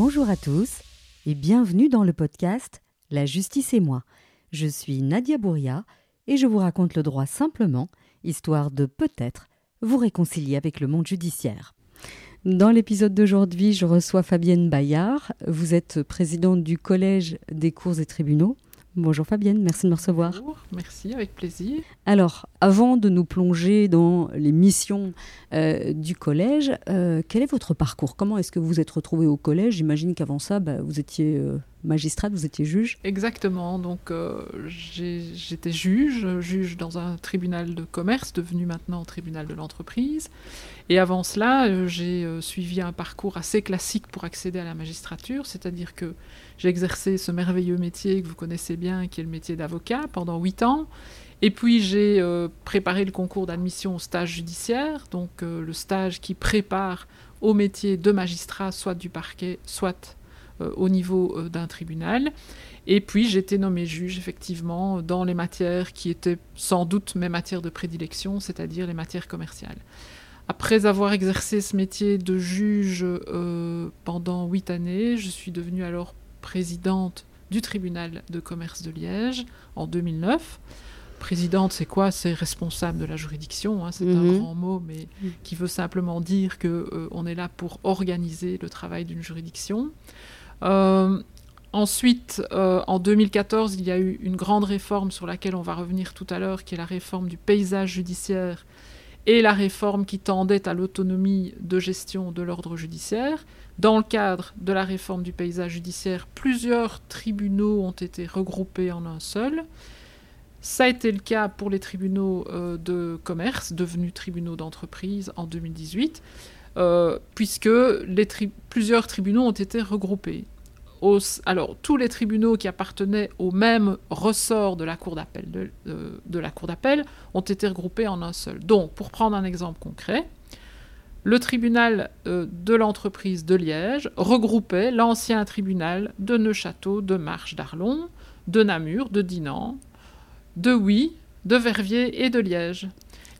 Bonjour à tous et bienvenue dans le podcast La justice et moi. Je suis Nadia Bouria et je vous raconte le droit simplement, histoire de peut-être vous réconcilier avec le monde judiciaire. Dans l'épisode d'aujourd'hui, je reçois Fabienne Bayard. Vous êtes présidente du Collège des cours et tribunaux. Bonjour Fabienne, merci de me recevoir. Bonjour, merci, avec plaisir. Alors, avant de nous plonger dans les missions euh, du collège, euh, quel est votre parcours? Comment est-ce que vous vous êtes retrouvée au collège? J'imagine qu'avant ça, bah, vous étiez euh, magistrate, vous étiez juge. Exactement, donc j'étais juge, juge dans un tribunal de commerce, devenu maintenant tribunal de l'entreprise. Et avant cela, j'ai suivi un parcours assez classique pour accéder à la magistrature, c'est-à-dire que j'ai exercé ce merveilleux métier que vous connaissez bien, qui est le métier d'avocat, pendant huit ans. Et puis j'ai euh, préparé le concours d'admission au stage judiciaire, donc euh, le stage qui prépare au métier de magistrat, soit du parquet, soit euh, au niveau d'un tribunal. Et puis j'ai été nommé juge, effectivement, dans les matières qui étaient sans doute mes matières de prédilection, c'est-à-dire les matières commerciales. Après avoir exercé ce métier de juge pendant huit années, je suis devenue alors présidente du tribunal de commerce de Liège en 2009. Présidente, c'est quoi? C'est responsable de la juridiction. Hein, c'est un mhm. grand mot, mais qui veut simplement dire que euh, on est là pour organiser le travail d'une juridiction. Euh, ensuite, euh, en 2014, il y a eu une grande réforme sur laquelle on va revenir tout à l'heure, qui est la réforme du paysage judiciaire et la réforme qui tendait à l'autonomie de gestion de l'ordre judiciaire. Dans le cadre de la réforme du paysage judiciaire, plusieurs tribunaux ont été regroupés en un seul. Ça a été le cas pour les tribunaux euh, de commerce, devenus tribunaux d'entreprise en 2018, euh, puisque plusieurs tribunaux ont été regroupés. alors, tous les tribunaux qui appartenaient au même ressort de la Cour d'appel de la Cour d'appel ont été regroupés en un seul. Donc, pour prendre un exemple concret, le tribunal euh, de l'entreprise de Liège regroupait l'ancien tribunal de Neuchâteau, de Marche, d'Arlon, de Namur, de Dinan, de Huy, de Verviers et de Liège.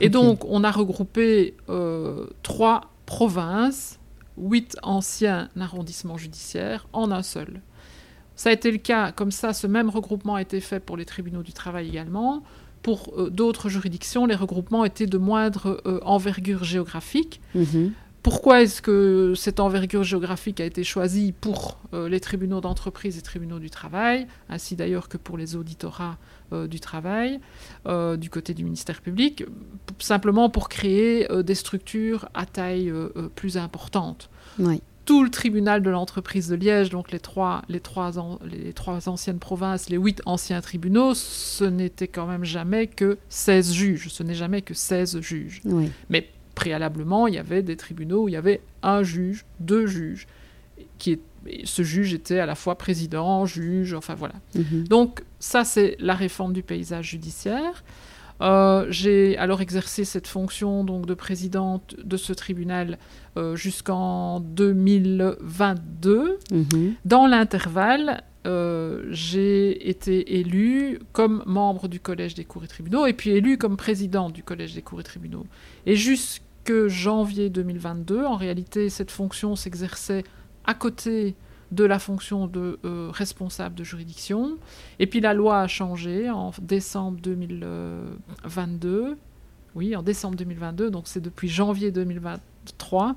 Et donc, on a regroupé euh, trois provinces, huit anciens arrondissements judiciaires en un seul. Ça a été le cas, comme ça, ce même regroupement a été fait pour les tribunaux du travail également. Pour euh, d'autres juridictions, les regroupements étaient de moindre euh, envergure géographique. Mhm. Pourquoi est-ce que cette envergure géographique a été choisie pour euh, les tribunaux d'entreprise et tribunaux du travail, ainsi d'ailleurs que pour les auditorats du travail du côté du ministère public, simplement pour créer des structures à taille plus importante oui tout le tribunal de l'entreprise de Liège, donc les trois, les, trois les trois anciennes provinces, les huit anciens tribunaux, ce n'était quand même jamais que 16 juges. Ce n'est jamais que 16 juges. Mais préalablement, il y avait des tribunaux où il y avait un juge, deux juges. Qui ce juge était à la fois président, juge, enfin voilà. Mhm. Donc ça, c'est la réforme du paysage judiciaire. Euh, j'ai alors exercé cette fonction donc de présidente de ce tribunal euh, jusqu'en 2022. Mhm. Dans l'intervalle, euh, j'ai été élue comme membre du Collège des cours et tribunaux et puis élue comme présidente du Collège des cours et tribunaux. Et jusque janvier 2022, en réalité, cette fonction s'exerçait à côté de la fonction de euh, responsable de juridiction. Et puis la loi a changé en décembre 2022. Oui, en décembre 2022, donc c'est depuis janvier 2023.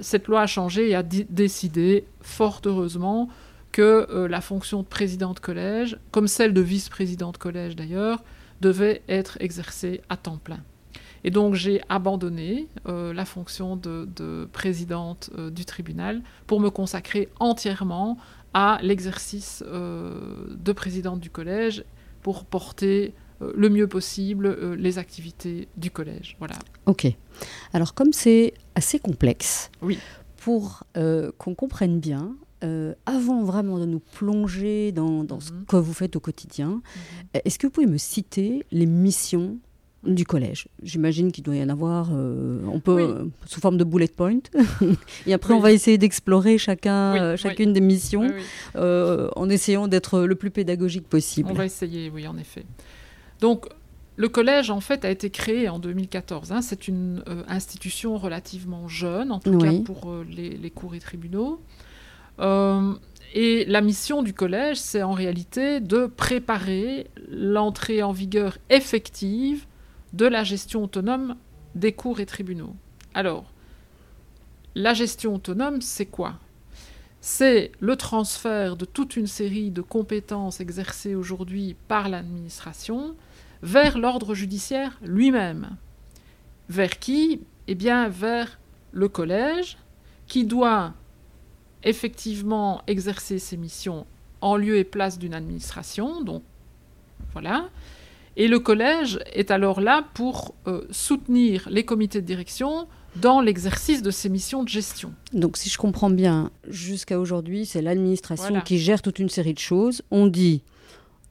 Cette loi a changé et a décidé, fort heureusement, que euh, la fonction de président de collège, comme celle de vice-président de collège d'ailleurs, devait être exercée à temps plein. Et donc j'ai abandonné euh, la fonction de, présidente euh, du tribunal pour me consacrer entièrement à l'exercice euh, de présidente du collège pour porter le mieux possible les activités du collège. Voilà. Ok. Alors comme c'est assez complexe, oui. pour qu'on comprenne bien, avant vraiment de nous plonger dans, ce mhm. que vous faites au quotidien, mhm. est-ce que vous pouvez me citer les missions du collège. J'imagine qu'il doit y en avoir, euh, on peut, euh, sous forme de bullet point. et après, on va essayer d'explorer chacun, euh, chacune des missions en essayant d'être le plus pédagogique possible. On va essayer, oui, en effet. Donc, le collège, en fait, a été créé en 2014. Hein. C'est une institution relativement jeune, en tout cas pour les, les, cours et tribunaux. et la mission du collège, c'est en réalité de préparer l'entrée en vigueur effective de la gestion autonome des cours et tribunaux. Alors, la gestion autonome, c'est quoi? C'est le transfert de toute une série de compétences exercées aujourd'hui par l'administration vers l'ordre judiciaire lui-même. Vers qui? Eh bien, vers le collège, qui doit effectivement exercer ses missions en lieu et place d'une administration. Donc, voilà. Et le collège est alors là pour euh, soutenir les comités de direction dans l'exercice de ces missions de gestion. Donc si je comprends bien, jusqu'à aujourd'hui, c'est l'administration qui gère toute une série de choses. On dit,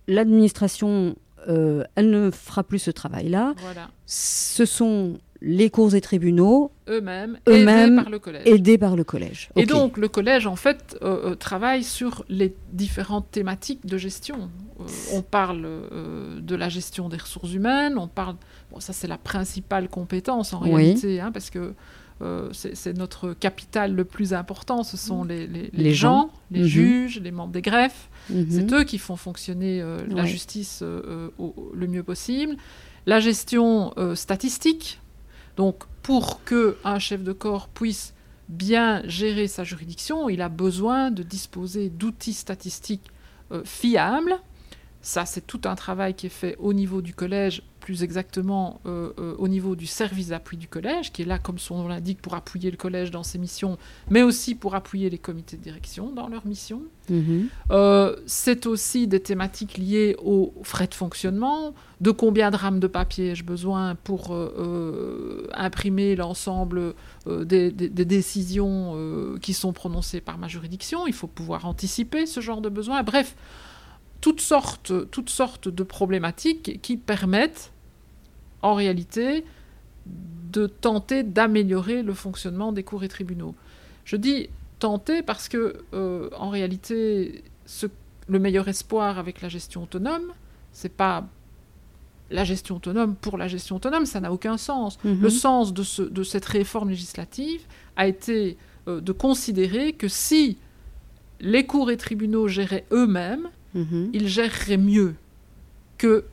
l'administration, euh, elle ne fera plus ce travail-là. Voilà. Ce sont les cours et tribunaux eux-mêmes aidés par le collège. Aidés par le collège. Et donc le collège en fait euh, euh, travaille sur les différentes thématiques de gestion. Euh, on parle de la gestion des ressources humaines, on parle bon ça c'est la principale compétence en réalité hein, parce que c'est notre capital le plus important, ce sont les, les, gens, les mhm. juges, les membres des greffes. Mhm. C'est eux qui font fonctionner la justice le mieux possible. La gestion statistique, donc, pour qu'un chef de corps puisse bien gérer sa juridiction, il a besoin de disposer d'outils statistiques euh, fiables. Ça, c'est tout un travail qui est fait au niveau du collège plus exactement euh, euh, au niveau du service d'appui du collège, qui est là, comme son nom l'indique, pour appuyer le collège dans ses missions, mais aussi pour appuyer les comités de direction dans leurs missions. Mhm. Euh, c'est aussi des thématiques liées aux frais de fonctionnement, de combien de rames de papier ai-je besoin pour imprimer l'ensemble des, des, décisions qui sont prononcées par ma juridiction. Il faut pouvoir anticiper ce genre de besoins. Bref, toutes sortes, toutes sortes de problématiques qui permettent en réalité, de tenter d'améliorer le fonctionnement des cours et tribunaux. Je dis tenter parce que, euh, en réalité, le meilleur espoir avec la gestion autonome, c'est pas la gestion autonome pour la gestion autonome, ça n'a aucun sens. Mhm. Le sens de, cette réforme législative a été euh, de considérer que si les cours et tribunaux géraient eux-mêmes, mhm. ils géreraient mieux que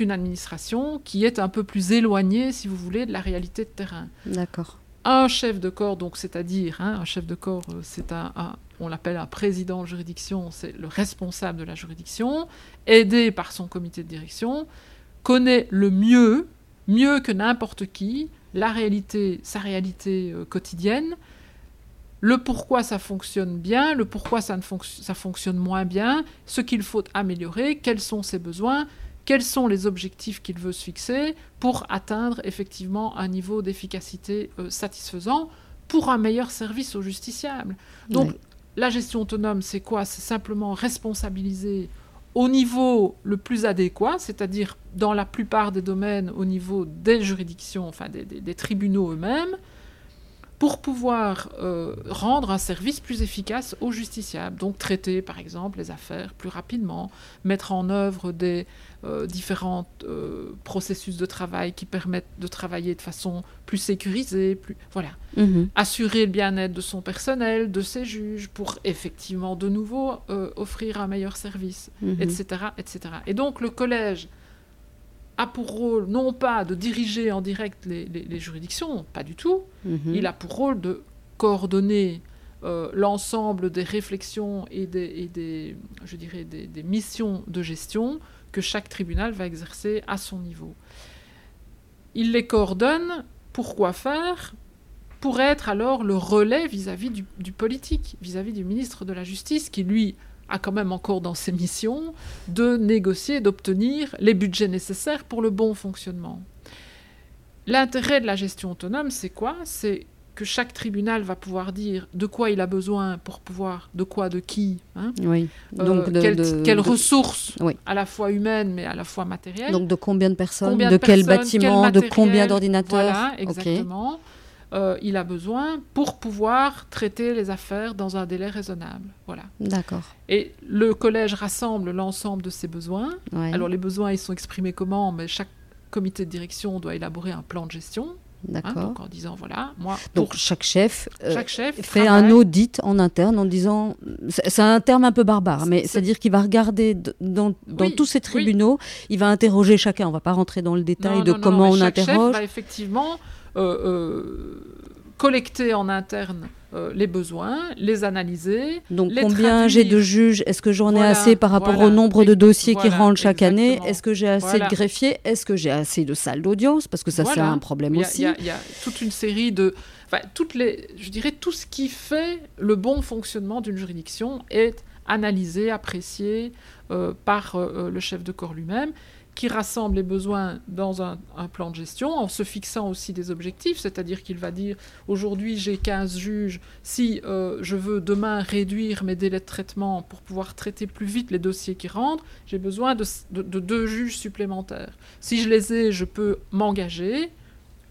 qu'une administration qui est un peu plus éloignée, si vous voulez, de la réalité de terrain. D'accord. Un chef de corps, donc c'est-à-dire, hein, un chef de corps, euh, c'est un, on l'appelle un président de juridiction, c'est le responsable de la juridiction, aidé par son comité de direction, connaît le mieux, mieux que n'importe qui, la réalité, sa réalité euh, quotidienne, le pourquoi ça fonctionne bien, le pourquoi ça, ne ça fonctionne moins bien, ce qu'il faut améliorer, quels sont ses besoins, quels sont les objectifs qu'il veut se fixer pour atteindre effectivement un niveau d'efficacité euh, satisfaisant pour un meilleur service aux justiciables. Donc la gestion autonome, c'est quoi? C'est simplement responsabiliser au niveau le plus adéquat, c'est-à-dire dans la plupart des domaines au niveau des juridictions, enfin des tribunaux eux-mêmes, pour pouvoir euh, rendre un service plus efficace aux justiciables. Donc traiter par exemple les affaires plus rapidement, mettre en œuvre des euh, différents euh, processus de travail qui permettent de travailler de façon plus sécurisée, plus voilà, mhm. assurer le bien-être de son personnel, de ses juges, pour effectivement de nouveau offrir un meilleur service, etc., mhm. etc. Et donc le collège a pour rôle non pas de diriger en direct les, juridictions, pas du tout, mhm. il a pour rôle de coordonner euh, l'ensemble des réflexions et des, je dirais des, missions de gestion que chaque tribunal va exercer à son niveau. Il les coordonne, pourquoi faire? Pour être alors le relais vis-à-vis du, du, politique, vis-à-vis du ministre de la Justice, qui lui a quand même encore dans ses missions de négocier, d'obtenir les budgets nécessaires pour le bon fonctionnement. L'intérêt de la gestion autonome, c'est quoi? C'est que chaque tribunal va pouvoir dire de quoi il a besoin pour pouvoir, de quoi, de qui, hein oui. Euh, Donc quelles ressources, à la fois humaines mais à la fois matérielles. Donc de combien de personnes, de, quel bâtiment, de combien d'ordinateurs? Voilà, exactement. Euh, il a besoin pour pouvoir traiter les affaires dans un délai raisonnable. Voilà. D'accord. Et le collège rassemble l'ensemble de ces besoins. Alors les besoins, ils sont exprimés comment? Mais chaque comité de direction doit élaborer un plan de gestion D'accord. en disant voilà, moi. Donc chaque chef, euh, chaque chef fait un audit en interne en disant. C'est un terme un peu barbare, mais c'est-à-dire qu'il va regarder dans, dans tous ces tribunaux, il va interroger chacun. On ne va pas rentrer dans le détail de comment on chaque interroge. Chef va effectivement euh, euh, collecter en interne euh, les besoins, les analyser. Donc combien j'ai de juges? Est-ce que j'en ai assez par rapport au nombre de dossiers qui rentrent chaque année? Est-ce que j'ai assez de greffiers? Est-ce que j'ai assez de salles d'audience? Parce que ça c'est un problème aussi. Il y, a toute une série de, enfin, toutes les, je dirais tout ce qui fait le bon fonctionnement d'une juridiction est analysé, apprécié euh, par euh, le chef de corps lui-même qui rassemble les besoins dans un, plan de gestion en se fixant aussi des objectifs, c'est-à-dire qu'il va dire aujourd'hui j'ai 15 juges, si euh, je veux demain réduire mes délais de traitement pour pouvoir traiter plus vite les dossiers qui rentrent, j'ai besoin de, deux juges supplémentaires. Si je les ai, je peux m'engager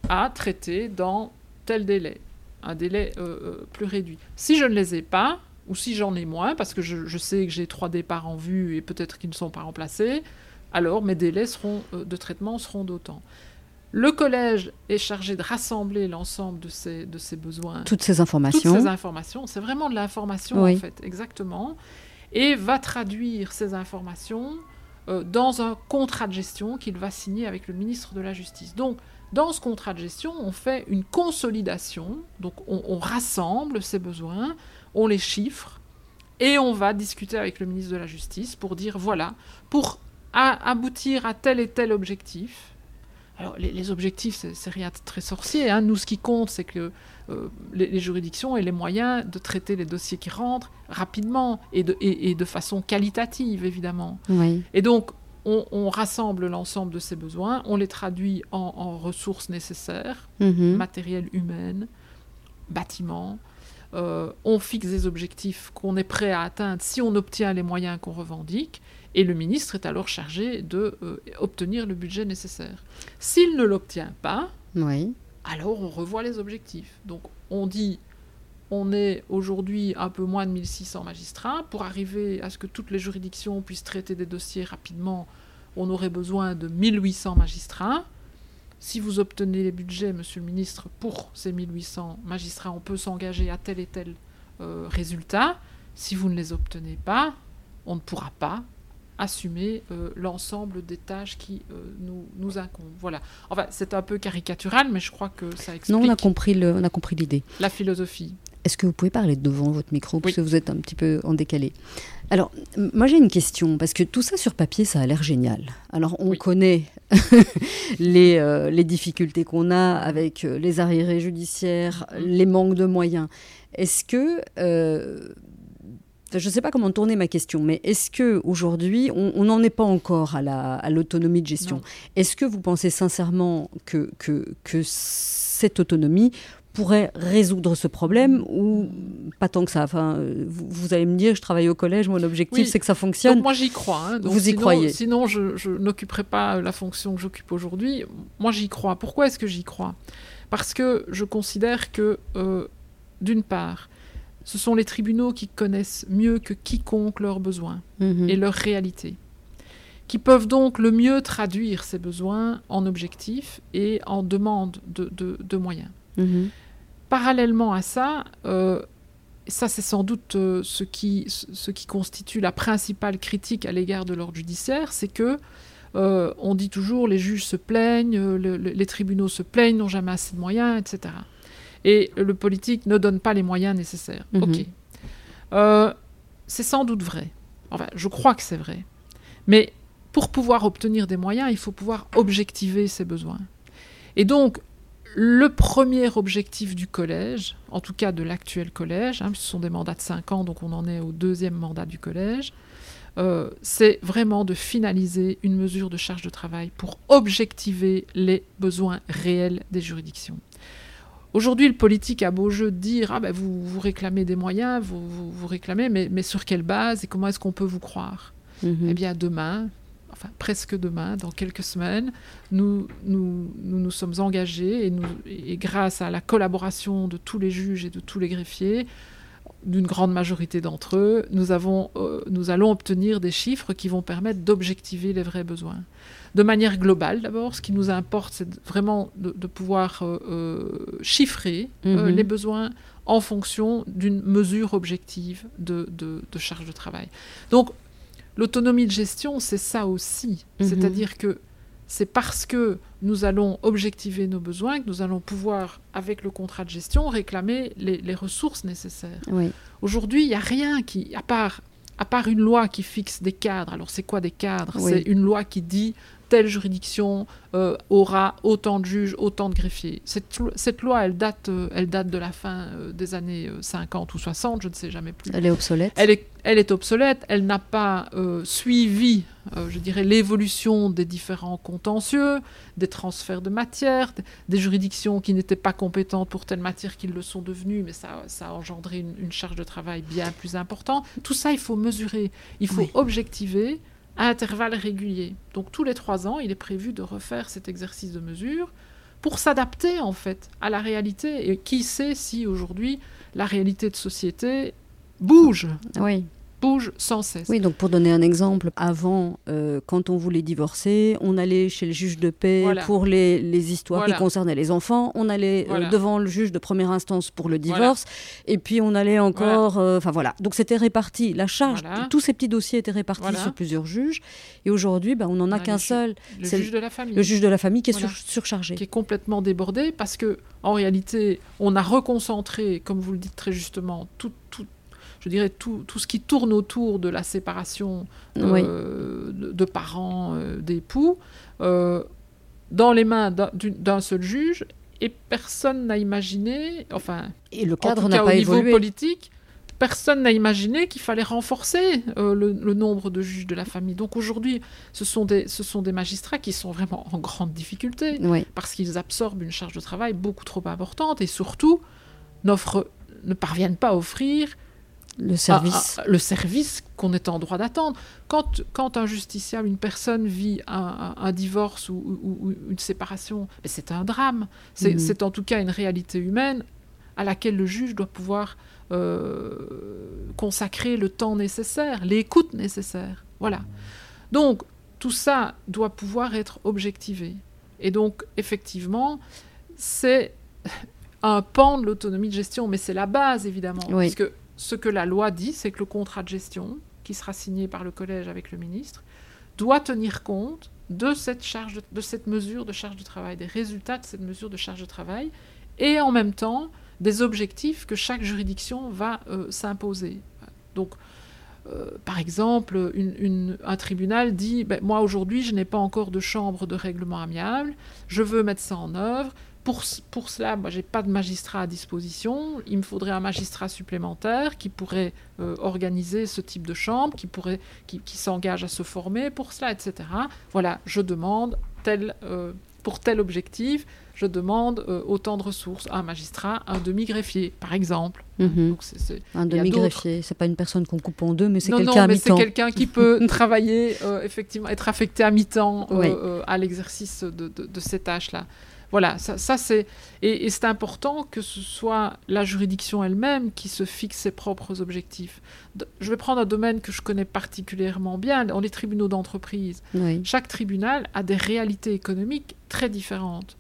à traiter dans tel délai, un délai euh, euh, plus réduit. Si je ne les ai pas, ou si j'en ai moins, parce que je, je sais que j'ai trois départs en vue et peut-être qu'ils ne sont pas remplacés, alors mes délais seront, euh, de traitement seront d'autant. Le collège est chargé de rassembler l'ensemble de ces, de ces besoins. Toutes ces informations. Toutes ces informations. C'est vraiment de l'information, en fait, exactement. Et va traduire ces informations euh, dans un contrat de gestion qu'il va signer avec le ministre de la Justice. Donc, dans ce contrat de gestion, on fait une consolidation. Donc, on, on rassemble ces besoins, on les chiffre, et on va discuter avec le ministre de la Justice pour dire voilà, pour à aboutir à tel et tel objectif. Alors, les, objectifs, c'est rien de très sorcier. Hein. Nous, ce qui compte, c'est que euh, les, juridictions aient les moyens de traiter les dossiers qui rentrent rapidement et de, et, de façon qualitative, évidemment. Et donc, on, rassemble l'ensemble de ces besoins, on les traduit en, ressources nécessaires, mm-hmm. matériel humain, bâtiments. Euh, on fixe des objectifs qu'on est prêt à atteindre si on obtient les moyens qu'on revendique. Et le ministre est alors chargé de euh, obtenir le budget nécessaire. S'il ne l'obtient pas, alors on revoit les objectifs. Donc on dit, on est aujourd'hui un peu moins de 1600 magistrats. Pour arriver à ce que toutes les juridictions puissent traiter des dossiers rapidement, on aurait besoin de 1800 magistrats. Si vous obtenez les budgets, monsieur le ministre, pour ces 1800 magistrats, on peut s'engager à tel et tel euh, résultat. Si vous ne les obtenez pas, on ne pourra pas assumer euh, l'ensemble des tâches qui euh, nous, nous incombent. Voilà. Enfin, c'est un peu caricatural, mais je crois que ça explique. Non, on a compris le, on a compris l'idée. La philosophie. Est-ce que vous pouvez parler devant votre micro parce que vous êtes un petit peu en décalé Alors, moi j'ai une question parce que tout ça sur papier, ça a l'air génial. Alors, on connaît les, euh, les, difficultés qu'on a avec les arriérés judiciaires, mm-hmm. les manques de moyens. Est-ce que je ne sais pas comment tourner ma question, mais est-ce que aujourd'hui, on n'en est pas encore à l'autonomie de gestion Est-ce que vous pensez sincèrement que, que, que cette autonomie pourrait résoudre ce problème ou pas tant que ça? Enfin, vous, allez me dire, je travaille au collège, mon objectif c'est que ça fonctionne. Donc moi j'y crois. Hein. vous y croyez? Sinon je, je n'occuperai pas la fonction que j'occupe aujourd'hui. Moi j'y crois. Pourquoi est-ce que j'y crois? Parce que je considère que, euh, d'une part, ce sont les tribunaux qui connaissent mieux que quiconque leurs besoins mhm. et leurs réalités, qui peuvent donc le mieux traduire ces besoins en objectifs et en demande de, moyens. Mhm. Parallèlement à ça, euh, ça c'est sans doute euh, ce, qui, ce qui constitue la principale critique à l'égard de l'ordre judiciaire, c'est que euh, on dit toujours les juges se plaignent, les tribunaux se plaignent, n'ont jamais assez de moyens, etc et le politique ne donne pas les moyens nécessaires. Mhm. Ok. Euh, c'est sans doute vrai. Enfin, je crois que c'est vrai. Mais pour pouvoir obtenir des moyens, il faut pouvoir objectiver ses besoins. Et donc, le premier objectif du collège, en tout cas de l'actuel collège, hein, ce sont des mandats de 5 ans, donc on en est au deuxième mandat du collège, euh, c'est vraiment de finaliser une mesure de charge de travail pour objectiver les besoins réels des juridictions. Aujourd'hui, le politique a beau jeu de dire ah ben vous, vous réclamez des moyens, vous, vous, réclamez, mais, mais, sur quelle base et comment est-ce qu'on peut vous croire? Mhm. Eh bien, demain, enfin presque demain, dans quelques semaines, nous nous, nous, nous sommes engagés et, nous, et grâce à la collaboration de tous les juges et de tous les greffiers, d'une grande majorité d'entre eux, nous, avons, euh, nous allons obtenir des chiffres qui vont permettre d'objectiver les vrais besoins. De manière globale, d'abord, ce qui nous importe, c'est vraiment de, pouvoir euh, euh, chiffrer mhm. les besoins en fonction d'une mesure objective de, de, charge de travail. Donc, l'autonomie de gestion, c'est ça aussi. Mhm. C'est-à-dire que c'est parce que nous allons objectiver nos besoins que nous allons pouvoir, avec le contrat de gestion, réclamer les, ressources nécessaires. Aujourd'hui, il n'y a rien qui, à part, à part une loi qui fixe des cadres. Alors, c'est quoi des cadres? C'est une loi qui dit telle juridiction euh, aura autant de juges, autant de greffiers. Cette, loi, elle date, euh, elle date de la fin euh, des années 50 ou 60, je ne sais jamais plus. Elle est obsolète. Elle est, elle est obsolète, elle n'a pas suivi, je dirais, l'évolution des différents contentieux, des transferts de matière, des juridictions qui n'étaient pas compétentes pour telle matière qu'ils le sont devenues, mais ça, ça a engendré une, charge de travail bien plus importante. Tout ça, il faut mesurer, il faut objectiver à intervalles réguliers. Donc tous les trois ans, il est prévu de refaire cet exercice de mesure pour s'adapter en fait à la réalité. Et qui sait si aujourd'hui la réalité de société bouge? Oui bouge sans cesse. Oui, donc pour donner un exemple, avant, euh, quand on voulait divorcer, on allait chez le juge de paix pour les, les histoires qui concernaient les enfants, on allait euh, devant le juge de première instance pour le divorce, et puis on allait encore... Euh, enfin voilà, donc c'était réparti, la charge, tous ces petits dossiers étaient répartis sur plusieurs juges, et aujourd'hui, ben, on n'en a, qu'un seul. Le juge de la famille. Le juge de la famille qui est surchargé. Qui est complètement débordé, parce que en réalité, on a reconcentré, comme vous le dites très justement, tout, tout je dirais, tout, tout, ce qui tourne autour de la séparation euh, de, parents, euh, d'époux, euh, dans les mains d'un seul juge, et personne n'a imaginé, enfin, et le cadre n'a pas au niveau politique, personne n'a imaginé qu'il fallait renforcer le, nombre de juges de la famille. Donc aujourd'hui, ce, sont des, ce sont des magistrats qui sont vraiment en grande difficulté parce qu'ils absorbent une charge de travail beaucoup trop importante et surtout ne parviennent pas à offrir le service. le service qu'on est en droit d'attendre. Quand, quand un justiciable, une personne vit un, divorce ou, une séparation, c'est un drame. C'est en tout cas une réalité humaine à laquelle le juge doit pouvoir euh, consacrer le temps nécessaire, l'écoute nécessaire. Voilà. Donc, tout ça doit pouvoir être objectivé. Et donc, effectivement, c'est un pan de l'autonomie de gestion, mais c'est la base, évidemment. Parce que ce que la loi dit, c'est que le contrat de gestion, qui sera signé par le collège avec le ministre, doit tenir compte de cette, mesure de charge de travail, des résultats de cette mesure de charge de travail, et en même temps des objectifs que chaque juridiction va euh, s'imposer. Donc, euh, par exemple, un tribunal dit ben, Moi, aujourd'hui, je n'ai pas encore de chambre de règlement amiable, je veux mettre ça en œuvre, pour, pour cela, moi, je n'ai pas de magistrat à disposition. Il me faudrait un magistrat supplémentaire qui pourrait euh, organiser ce type de chambre, qui, pourrait, qui, s'engage à se former pour cela, etc. Voilà, je demande tel, euh, pour tel objectif, je demande euh, autant de ressources. Un magistrat, un demi-greffier, par exemple. Mhm. un demi-greffier, c'est pas une personne qu'on coupe en deux, mais c'est quelqu'un à mi-temps. c'est quelqu'un qui peut travailler, effectivement, être affecté à mi-temps à l'exercice de, de, de, ces tâches-là. Voilà, ça, c'est. Et, c'est important que ce soit la juridiction elle-même qui se fixe ses propres objectifs. je vais prendre un domaine que je connais particulièrement bien, les tribunaux d'entreprise. Chaque tribunal a des réalités économiques très différentes.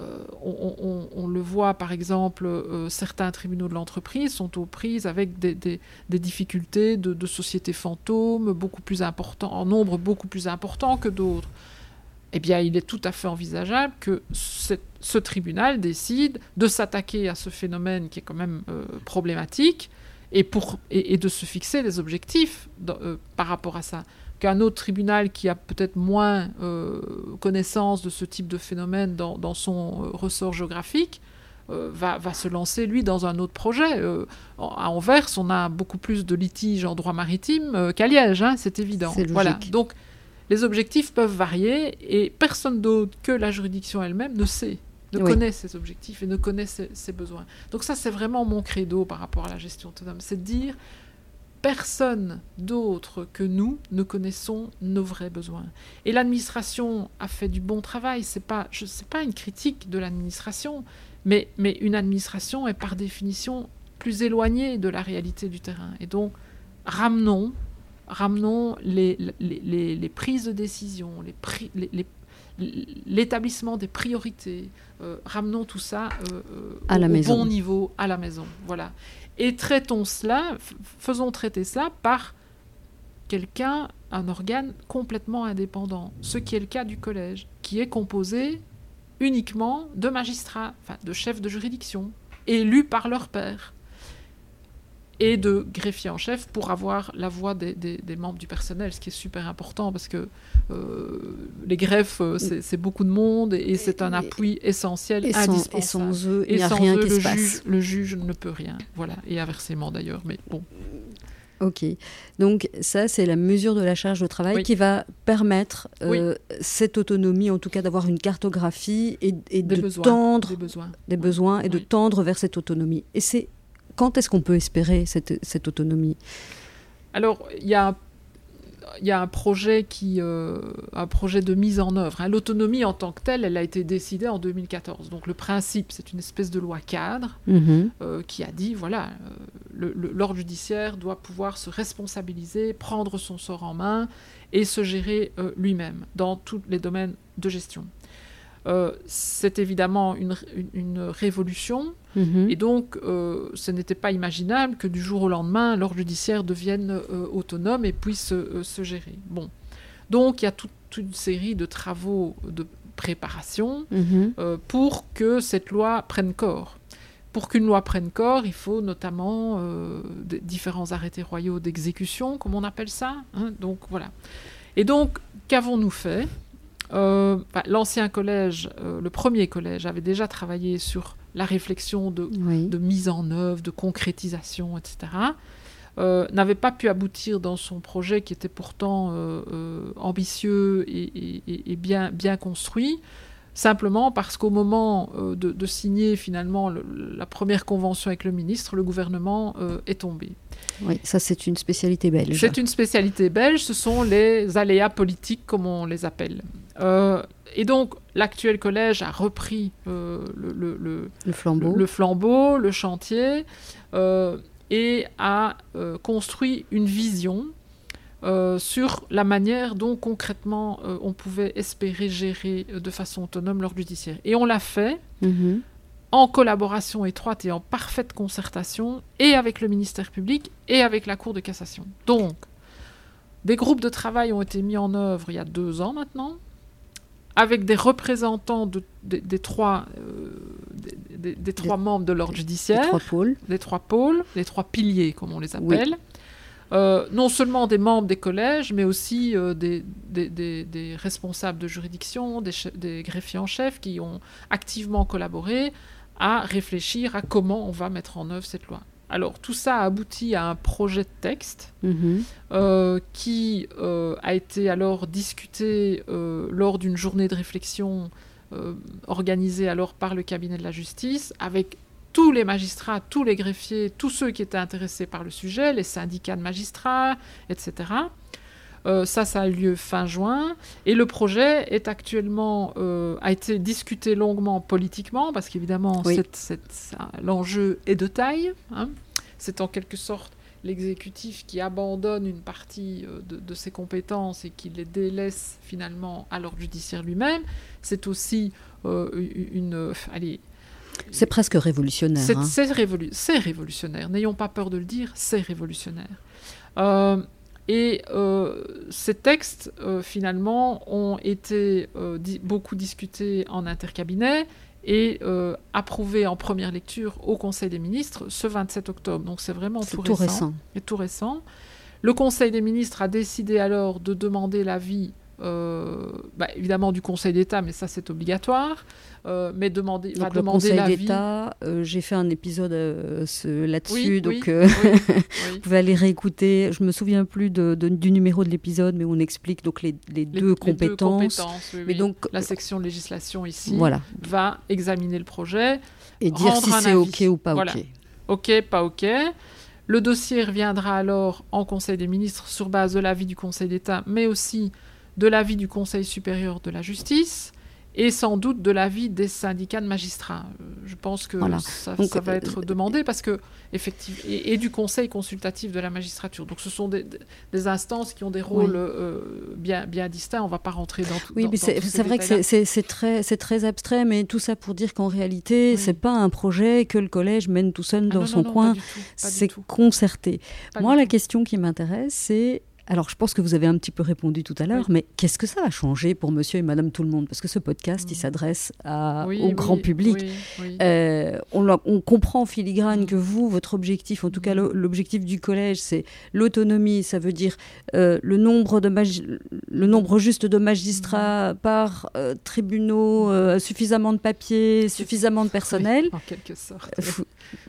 Euh, on, le voit par exemple, euh, certains tribunaux de l'entreprise sont aux prises avec des, difficultés de, de, sociétés fantômes beaucoup plus importants, en nombre beaucoup plus important que d'autres eh bien, il est tout à fait envisageable que ce, tribunal décide de s'attaquer à ce phénomène qui est quand même euh, problématique et, pour, et, de se fixer des objectifs euh, par rapport à ça. Qu'un autre tribunal qui a peut-être moins euh, connaissance de ce type de phénomène dans, son ressort géographique va, va, se lancer, lui, dans un autre projet. à Anvers, on a beaucoup plus de litiges en droit maritime qu'à Liège, hein, c'est évident. Voilà. Donc, les objectifs peuvent varier et personne d'autre que la juridiction elle-même ne sait, ne connaît ses objectifs et ne connaît ses, besoins. Donc ça, c'est vraiment mon credo par rapport à la gestion autonome, c'est de dire personne d'autre que nous ne connaissons nos vrais besoins. Et l'administration a fait du bon travail. C'est pas, pas une critique de l'administration, mais, mais une administration est par définition plus éloigné de la réalité du terrain. Et donc, ramenons, ramenons les, les, prises de décision, l'établissement des priorités, euh, ramenons tout ça euh, à la au, maison. bon niveau, à la maison. Voilà. Et traitons cela, faisons traiter cela par quelqu'un, un organe complètement indépendant, ce qui est le cas du collège, qui est composé uniquement de magistrats, enfin de chefs de juridiction, élus par leur père, et de greffiers en chef pour avoir la voix des, membres du personnel, ce qui est super important parce que euh, les greffes, euh, c'est beaucoup de monde et, c'est un appui essentiel, et indispensable. et sans eux, il n'y a rien qui le, se passe. le juge ne peut rien. Voilà, et inversement d'ailleurs, mais bon. Ok, donc ça c'est la mesure de la charge de travail qui va permettre euh, cette autonomie, en tout cas d'avoir une cartographie et, de tendre des besoins, des besoins et de tendre vers cette autonomie. Et c'est quand est-ce qu'on peut espérer cette, cette autonomie? Alors il y a un il y a un projet, qui, euh, un projet de mise en œuvre. Hein. L'autonomie en tant que telle, elle a été décidée en 2014. Donc le principe, c'est une espèce de loi cadre mhm. euh, qui a dit, voilà, euh, l'ordre judiciaire doit pouvoir se responsabiliser, prendre son sort en main et se gérer lui-même dans tous les domaines de gestion. C'est évidemment une, révolution. Mhm. Et donc, euh, ce n'était pas imaginable que du jour au lendemain, l'ordre judiciaire devienne euh, autonome et puisse se gérer. Bon. Donc, il y a toute, une série de travaux de préparation mhm. pour que cette loi prenne corps. Pour qu'une loi prenne corps, il faut notamment différents arrêtés royaux d'exécution, comme on appelle ça. Hein. donc, voilà. Et donc, qu'avons-nous fait? Euh, l'ancien collège, euh, le premier collège, avait déjà travaillé sur la réflexion de, mise en œuvre, de concrétisation, etc. Euh, n'avait pas pu aboutir dans son projet qui était pourtant ambitieux et, bien, bien construit, simplement parce qu'au moment de, signer finalement la première convention avec le ministre, le gouvernement est tombé. Oui, ça c'est une spécialité belge. C'est une spécialité belge, ce sont les aléas politiques comme on les appelle. Euh, et donc, l'actuel collège a repris euh, le, le, flambeau. le, flambeau, le chantier, euh, et a construit une vision sur la manière dont concrètement on pouvait espérer gérer de façon autonome l'ordre judiciaire. Et on l'a fait mhm. en collaboration étroite et en parfaite concertation, et avec le ministère public, et avec la Cour de cassation. Donc, des groupes de travail ont été mis en œuvre il y a deux ans maintenant, avec des représentants des, trois, euh, des, trois membres de l'ordre judiciaire. Des trois pôles. Des trois pôles, les trois piliers, comme on les appelle. Euh, non seulement des membres des collèges, mais aussi euh, des, des, responsables de juridiction, des, greffiers en chef qui ont activement collaboré à réfléchir à comment on va mettre en œuvre cette loi. Alors tout ça a abouti à un projet de texte mhm. euh, qui a été alors discuté lors d'une journée de réflexion organisée alors par le cabinet de la justice avec tous les magistrats, tous les greffiers, tous ceux qui étaient intéressés par le sujet, les syndicats de magistrats, etc. ça, ça a eu lieu fin juin. Et le projet est actuellement, a été discuté longuement politiquement, parce qu'évidemment, l'enjeu est de taille. Hein. C'est en quelque sorte l'exécutif qui abandonne une partie euh, de, ses compétences et qui les délaisse finalement à l'ordre judiciaire lui-même. C'est aussi euh, une... allez, c'est presque révolutionnaire. C'est hein. révolutionnaire. N'ayons pas peur de le dire, c'est révolutionnaire. Euh, et ces textes, finalement, ont été beaucoup discutés en intercabinet et euh, approuvé en première lecture au Conseil des ministres ce 27 octobre. Donc c'est vraiment tout, tout récent. Et tout récent. Le Conseil des ministres a décidé alors de demander l'avis euh, bah, évidemment du Conseil d'État, mais ça c'est obligatoire. Euh, mais demander, donc, va le Conseil d'État, euh, j'ai fait un épisode là-dessus, donc vous pouvez aller réécouter. Je me souviens plus de, du numéro de l'épisode, mais on explique donc les, les, deux, compétences. mais donc la section législation ici voilà. va examiner le projet et dire si c'est ok ou pas ok. Ok, pas ok. Le dossier reviendra alors en Conseil des ministres sur base de l'avis du Conseil d'État, mais aussi de l'avis du Conseil supérieur de la justice. et sans doute de l'avis des syndicats de magistrats. Euh, je pense que ça, va euh, être demandé parce que effectivement et, du conseil consultatif de la magistrature. Donc ce sont des, instances qui ont des rôles euh, bien, bien distincts. On ne va pas rentrer dans tout. Oui, mais c'est vrai que c'est très, très abstrait, mais tout ça pour dire qu'en réalité, ce c'est pas un projet que le collège mène tout seul ah dans son coin. C'est concerté. Moi, la question qui m'intéresse, c'est alors, je pense que vous avez un petit peu répondu tout à l'heure, mais qu'est-ce que ça a changé pour monsieur et madame tout le monde? Parce que ce podcast, il mm. s'adresse au grand public. Euh, on, comprend en filigrane mm. que vous, votre objectif, en tout cas mm. l'objectif du collège, c'est l'autonomie. Ça veut dire euh, le, nombre de le nombre juste de magistrats par euh, tribunaux, suffisamment de papier, suffisamment de personnel. en quelque sorte.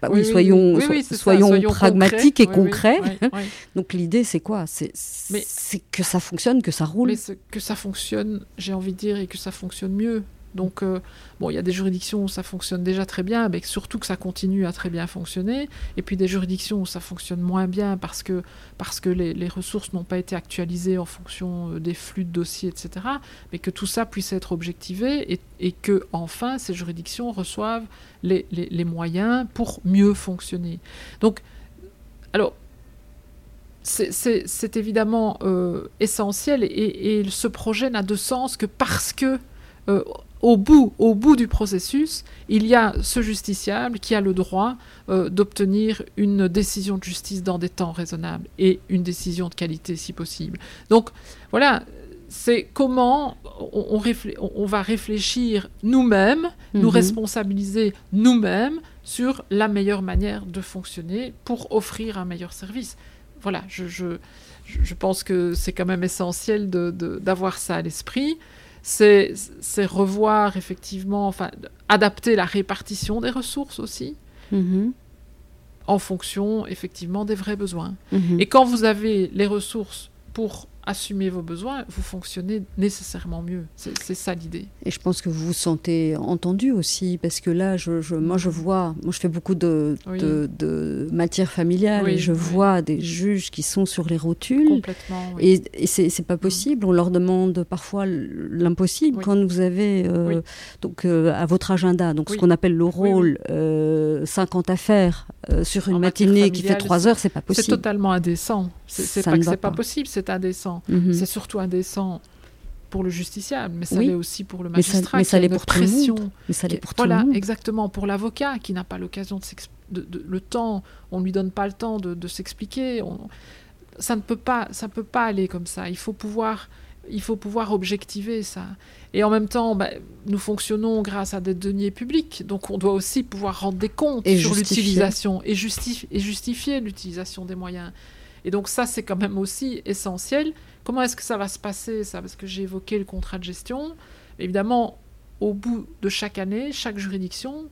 Bah oui, soyons, soyons, pragmatiques et concrets. Donc l'idée, c'est quoi? C'est c'est que ça fonctionne, que ça roule. Mais que ça fonctionne, j'ai envie de dire, et que ça fonctionne mieux. Donc, euh, bon, il y a des juridictions où ça fonctionne déjà très bien, mais surtout que ça continue à très bien fonctionner. Et puis des juridictions où ça fonctionne moins bien parce que, parce que les, ressources n'ont pas été actualisées en fonction euh, des flux de dossiers, etc. Mais que tout ça puisse être objectivé et, et que, enfin, ces juridictions reçoivent les, les, les moyens pour mieux fonctionner. Donc, alors, c'est évidemment euh, essentiel et, ce projet n'a de sens que parce que euh, au, bout, au bout du processus, il y a ce justiciable qui a le droit euh, d'obtenir une décision de justice dans des temps raisonnables et une décision de qualité si possible. Donc voilà, c'est comment on, on, va réfléchir nous-mêmes, nous mhm. responsabiliser nous-mêmes sur la meilleure manière de fonctionner pour offrir un meilleur service voilà, je, je, pense que c'est quand même essentiel d'avoir de, ça à l'esprit. C'est revoir effectivement, enfin, adapter la répartition des ressources aussi. Mm-hmm. en fonction effectivement des vrais besoins. Mm-hmm. Et quand vous avez les ressources pour assumer vos besoins, vous fonctionnez nécessairement mieux. C'est ça l'idée. Et je pense que vous vous sentez entendu aussi, parce que là, je, moi, je vois, moi, je fais beaucoup de, de, matière familiale et je vois des juges qui sont sur les rotules. Complètement. Et, et c'est pas possible. On leur demande parfois l'impossible quand vous avez euh, donc euh, à votre agenda, donc ce qu'on appelle le rôle, 50 euh, affaires sur une matinée qui fait 3 heures, c'est pas possible. C'est totalement indécent. C'est pas que c'est pas possible, c'est indécent. Mhm. C'est surtout indécent pour le justiciable, mais ça l'est aussi pour le magistrat. Mais ça, l'est pour pression. Tout le monde. Mais ça l'est pour voilà, tout le monde. exactement. Pour l'avocat qui n'a pas l'occasion de, de, le temps, on lui donne pas le temps de, s'expliquer. Ça ne peut pas, ça peut pas aller comme ça. Il faut pouvoir, il faut pouvoir objectiver ça. Et en même temps, bah, nous fonctionnons grâce à des deniers publics, donc on doit aussi pouvoir rendre des comptes sur l'utilisation et, et justifier l'utilisation des moyens. Et donc ça, c'est quand même aussi essentiel. Comment est-ce que ça va se passer, ça? Parce que j'ai évoqué le contrat de gestion. Évidemment, au bout de chaque année, chaque juridiction,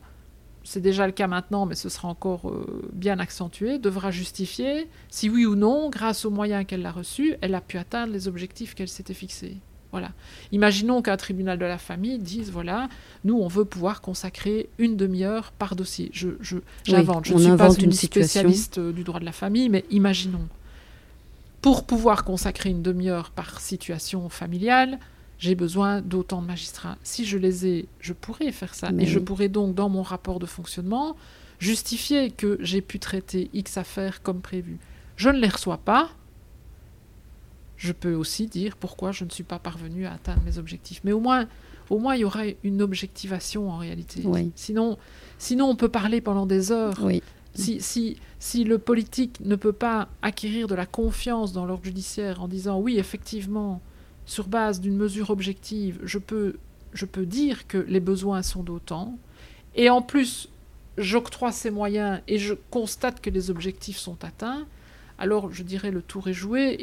c'est déjà le cas maintenant, mais ce sera encore euh, bien accentué, devra justifier si oui ou non, grâce aux moyens qu'elle a reçus, elle a pu atteindre les objectifs qu'elle s'était fixés. Voilà. Imaginons qu'un tribunal de la famille dise voilà, nous on veut pouvoir consacrer une demi-heure par dossier. Je, j'invente. je ne suis pas une, spécialiste euh, du droit de la famille, mais imaginons pour pouvoir consacrer une demi-heure par situation familiale, j'ai besoin d'autant de magistrats. Si je les ai, je pourrais faire ça. Mais et je pourrais donc, dans mon rapport de fonctionnement, justifier que j'ai pu traiter X affaires comme prévu. Je ne les reçois pas. Je peux aussi dire pourquoi je ne suis pas parvenu à atteindre mes objectifs. Mais au moins, au moins il y aura une objectivation en réalité. Sinon, sinon, on peut parler pendant des heures. Oui. Si, si, le politique ne peut pas acquérir de la confiance dans l'ordre judiciaire en disant oui, effectivement, sur base d'une mesure objective, je peux, je peux dire que les besoins sont d'autant, et en plus, j'octroie ces moyens et je constate que les objectifs sont atteints, alors je dirais le tour est joué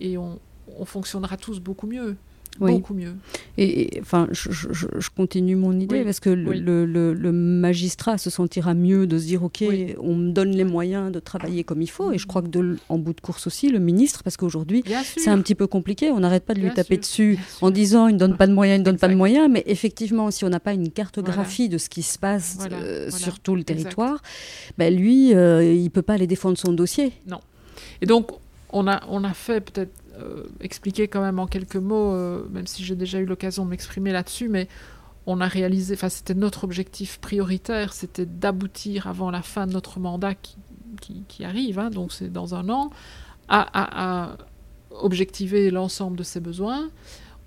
et, on fonctionnera tous beaucoup mieux beaucoup mieux. Et, enfin, je, continue mon idée parce que le, magistrat se sentira mieux de se dire ok, on me donne les moyens de travailler comme il faut. Et je crois que de, en bout de course aussi, le ministre, parce qu'aujourd'hui c'est un petit peu compliqué, on n'arrête pas de lui taper dessus en disant il ne donne pas de moyens, il ne donne pas de moyens. Mais effectivement, si on n'a pas une cartographie de ce qui se passe euh, sur tout le territoire, ben lui, euh, il peut pas aller défendre son dossier. Non. Et donc on a, on a fait peut-être expliquer quand même en quelques mots, euh, même si j'ai déjà eu l'occasion de m'exprimer là-dessus, mais on a réalisé, enfin c'était notre objectif prioritaire, c'était d'aboutir avant la fin de notre mandat qui, arrive, hein, donc c'est dans un an, à, objectiver l'ensemble de ces besoins.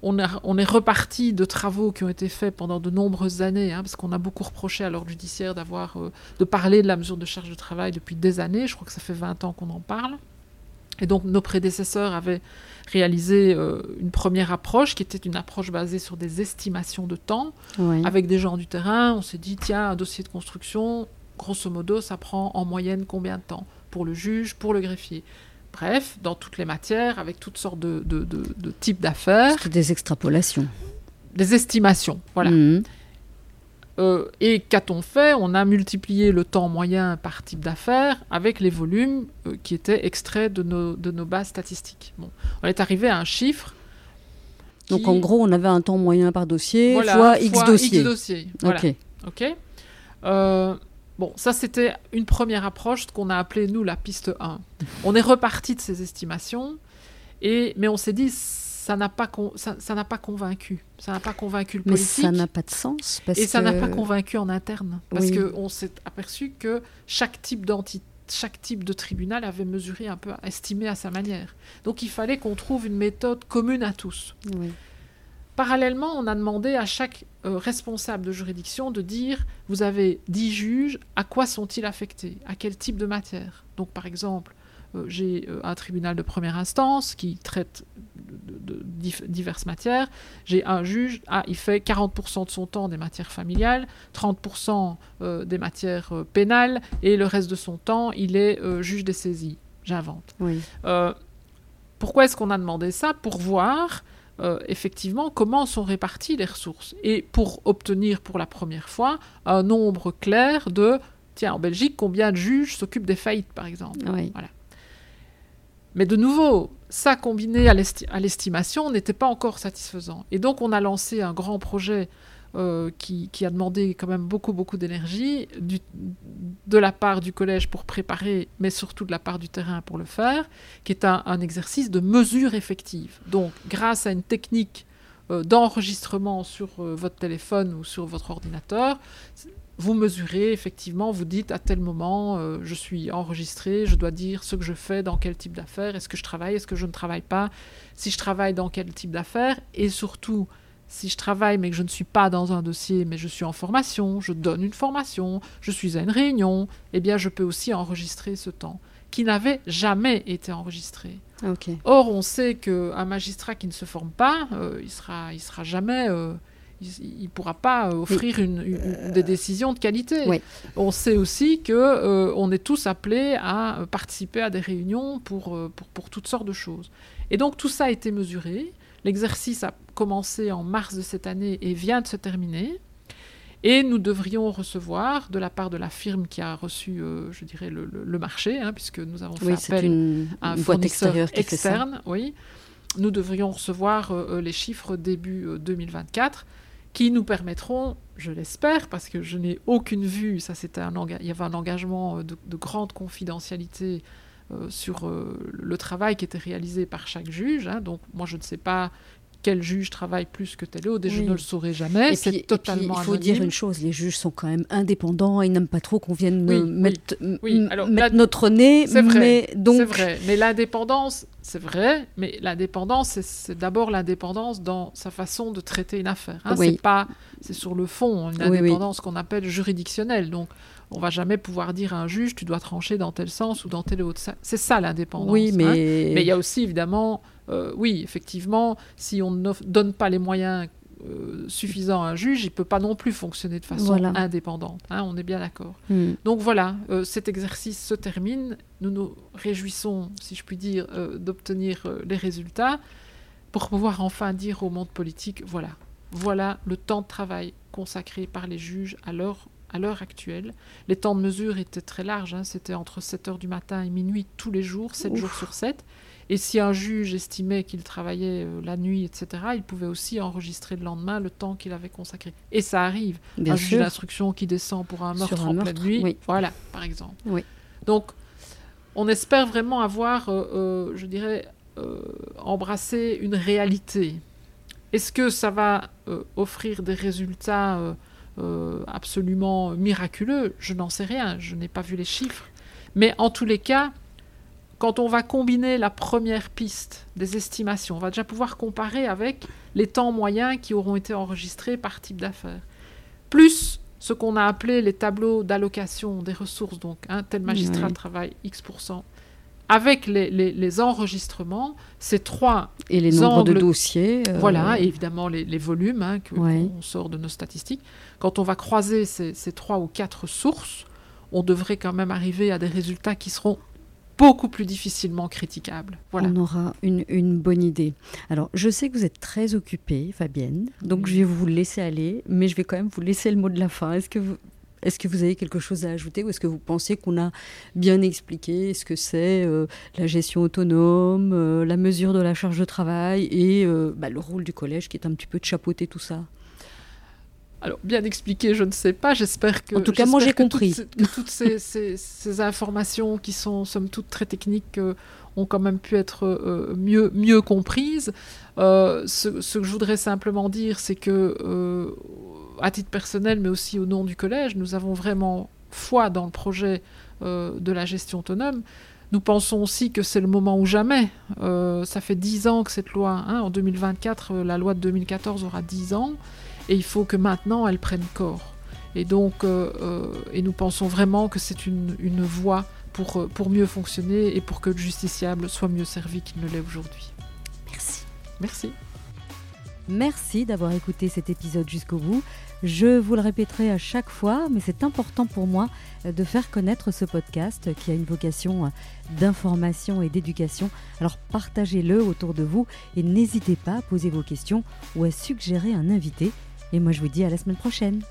On, est reparti de travaux qui ont été faits pendant de nombreuses années, hein, parce qu'on a beaucoup reproché à l'ordre judiciaire d'avoir, euh, de parler de la mesure de charge de travail depuis des années. Je crois que ça fait 20 ans qu'on en parle. Et donc nos prédécesseurs avaient réalisé euh, une première approche qui était une approche basée sur des estimations de temps. Avec des gens du terrain, on s'est dit, tiens, un dossier de construction, grosso modo, ça prend en moyenne combien de temps pour le juge, pour le greffier? Bref, dans toutes les matières, avec toutes sortes de, types d'affaires. Des extrapolations. Des estimations, voilà. Mhm. Euh, et qu'a-t-on fait? On a multiplié le temps moyen par type d'affaires avec les volumes euh, qui étaient extraits de nos, de nos bases statistiques. Bon. On est arrivé à un chiffre. Donc en gros, on avait un temps moyen par dossier fois, X dossiers. Ok. Ok. Euh, bon, ça c'était une première approche qu'on a appelée nous la piste 1. On est reparti de ces estimations, et, mais on s'est dit ça n'a pas, ça, n'a pas convaincu. Ça n'a pas convaincu le politique. Mais ça n'a pas de sens. Parce et ça n'a pas convaincu en interne. Parce qu'on s'est aperçu que chaque type d'entité chaque type de tribunal avait mesuré un peu, estimé à sa manière. Donc il fallait qu'on trouve une méthode commune à tous. Parallèlement, on a demandé à chaque euh, responsable de juridiction de dire, vous avez 10 juges, à quoi sont-ils affectés? À quel type de matière? Donc par exemple, j'ai euh, un tribunal de première instance qui traite de, diverses matières. J'ai un juge, ah, il fait 40% de son temps des matières familiales, 30% euh, des matières pénales, et le reste de son temps, il est juge des saisies. J'invente. pourquoi est-ce qu'on a demandé ça? Pour voir effectivement comment sont réparties les ressources et pour obtenir pour la première fois un nombre clair de tiens en Belgique combien de juges s'occupent des faillites par exemple voilà mais de nouveau, ça combiné à l'estimation n'était pas encore satisfaisant. Et donc on a lancé un grand projet euh, qui, a demandé quand même beaucoup, beaucoup d'énergie de la part du collège pour préparer, mais surtout de la part du terrain pour le faire, qui est un, exercice de mesure effective. Donc grâce à une technique euh, d'enregistrement sur euh, votre téléphone ou sur votre ordinateur, vous mesurez effectivement, vous dites à tel moment, euh, je suis enregistré, je dois dire ce que je fais, dans quel type d'affaires, est-ce que je travaille, est-ce que je ne travaille pas, si je travaille dans quel type d'affaires, et surtout, si je travaille mais que je ne suis pas dans un dossier, mais je suis en formation, je donne une formation, je suis à une réunion, eh bien je peux aussi enregistrer ce temps qui n'avait jamais été enregistré. Or, on sait qu'un magistrat qui ne se forme pas, euh, il sera, il sera jamais... Euh, il ne pourra pas euh, offrir une, des décisions de qualité. On sait aussi que euh, on est tous appelés à participer à des réunions pour, euh, pour, pour, toutes sortes de choses. Et donc tout ça a été mesuré. L'exercice a commencé en mars de cette année et vient de se terminer. Et nous devrions recevoir, de la part de la firme qui a reçu, je dirais, le, marché, hein, puisque nous avons fait appel à un fournisseur externe, oui, nous devrions recevoir les chiffres début 2024 qui nous permettront, je l'espère, parce que je n'ai aucune vue, ça c'était un il y avait un engagement euh, de, grande confidentialité euh, sur euh, le travail qui était réalisé par chaque juge. Hein. donc moi je ne sais pas quel juge travaille plus que tel autre, et je ne le saurai jamais. C'est totalement. il faut dire une chose les juges sont quand même indépendants, ils n'aiment pas trop qu'on vienne mettre, notre nez. C'est vrai. C'est vrai. Mais l'indépendance, c'est vrai, mais l'indépendance, c'est d'abord l'indépendance dans sa façon de traiter une affaire. Hein. C'est pas, c'est sur le fond, une indépendance qu'on appelle juridictionnelle. Donc, on va jamais pouvoir dire à un juge, tu dois trancher dans tel sens ou dans tel autre. C'est ça l'indépendance. Oui, hein. mais il y a aussi évidemment euh, oui, effectivement, si on ne donne pas les moyens euh, suffisants à un juge, il ne peut pas non plus fonctionner de façon indépendante. Hein, on est bien d'accord. Hmm. Donc voilà, euh, cet exercice se termine. Nous nous réjouissons, si je puis dire, d'obtenir les résultats pour pouvoir enfin dire au monde politique, voilà, voilà le temps de travail consacré par les juges à l'heure à l'heure actuelle. Les temps de mesure étaient très larges, hein. c'était entre 7h du matin et minuit tous les jours, 7 jours sur 7. Et si un juge estimait qu'il travaillait euh, la nuit, etc., il pouvait aussi enregistrer le lendemain le temps qu'il avait consacré. Et ça arrive. un juge d'instruction qui descend pour un meurtre en pleine nuit, voilà, par exemple. Donc, on espère vraiment avoir, euh, euh, je dirais, embrassé une réalité Est-ce que ça va offrir des résultats absolument miraculeux? Je n'en sais rien, je n'ai pas vu les chiffres. Mais en tous les cas, quand on va combiner la première piste des estimations, on va déjà pouvoir comparer avec les temps moyens qui auront été enregistrés par type d'affaires, plus ce qu'on a appelé les tableaux d'allocation des ressources, donc un tel magistrat travaille X%, avec les, enregistrements, ces trois et les nombres de dossiers, euh, voilà, et évidemment les, volumes hein, que on sort de nos statistiques. Quand on va croiser ces, ces trois ou quatre sources, on devrait quand même arriver à des résultats qui seront beaucoup plus difficilement critiquable. Voilà. On aura une, bonne idée. Alors, je sais que vous êtes très occupée, Fabienne, donc je vais vous laisser aller, mais je vais quand même vous laisser le mot de la fin. Est-ce que vous, est-ce que vous avez quelque chose à ajouter ou est-ce que vous pensez qu'on a bien expliqué ce que c'est euh, la gestion autonome, euh, la mesure de la charge de travail et euh, bah, le rôle du collège qui est un petit peu de chapeauter tout ça? Alors, bien expliqué, je ne sais pas. J'espère que. En tout cas, moi, j'ai compris. que toutes ces, informations qui sont, somme toute, très techniques, euh, ont quand même pu être euh, mieux, mieux comprises. Euh, ce, que je voudrais simplement dire, c'est que, à titre personnel, mais aussi au nom du collège, nous avons vraiment foi dans le projet de la gestion autonome. Nous pensons aussi que c'est le moment ou jamais. ça fait dix ans que cette loi, hein, en 2024, la loi de 2014 aura dix ans. Et il faut que maintenant elle prenne corps. Et donc, euh, euh, et nous pensons vraiment que c'est une, une voie pour, euh, pour mieux fonctionner et pour que le justiciable soit mieux servi qu'il ne l'est aujourd'hui. Merci. Merci. Merci d'avoir écouté cet épisode jusqu'au bout. Je vous le répéterai à chaque fois, mais c'est important pour moi de faire connaître ce podcast qui a une vocation d'information et d'éducation. Alors partagez-le autour de vous et n'hésitez pas à poser vos questions ou à suggérer un invité. Et moi, je vous dis à la semaine prochaine.